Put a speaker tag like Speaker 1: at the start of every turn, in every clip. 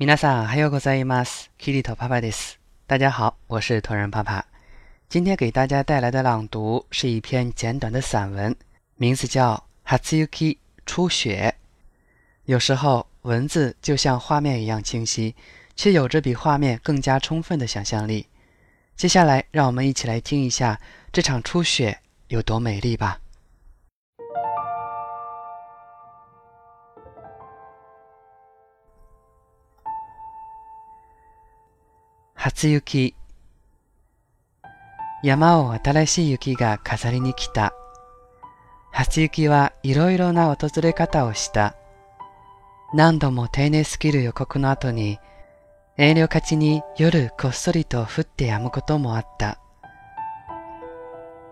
Speaker 1: 皆さん、还有ございます。キリトパパです。大家好，我是同人爸爸。今天给大家带来的朗读是一篇简短的散文，名字叫《Hatsuyuki 初雪》。有时候，文字就像画面一样清晰，却有着比画面更加充分的想象力。接下来，让我们一起来听一下这场初雪有多美丽吧。 初雪山を新しい雪が飾りに来た。初雪はいろいろな訪れ方をした。何度も丁寧すぎる予告の後に、遠慮がちに夜こっそりと降って止むこともあった。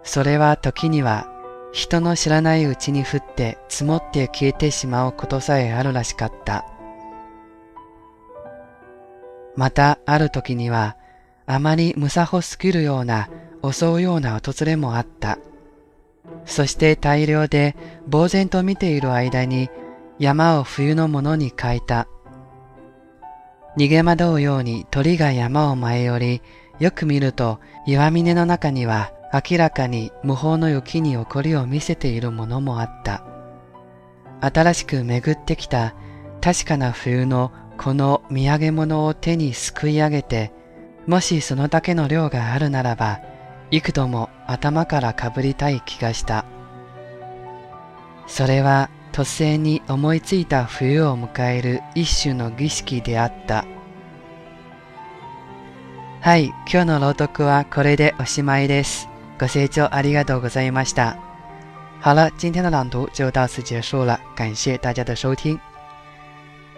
Speaker 1: それは時には人の知らないうちに降って積もって消えてしまうことさえあるらしかった。またある時にはあまり無作法すぎるような襲うような訪れもあった。そして大量で呆然と見ている間に山を冬のものに変えた。逃げ惑うように鳥が山を舞い降り、よく見ると岩峰の中には明らかに無法の雪に起こりを見せているものもあった。新しく巡ってきた確かな冬のこの土産物を手にすくい上げて、もしそのだけの量があるならば、幾度も頭からかぶりたい気がした。それは突然に思いついた冬を迎える一種の儀式であった。はい、今日の朗読はこれでおしまいです。ご清聴ありがとうございました。好了，今天的朗读就到此结束了，感谢大家的收听。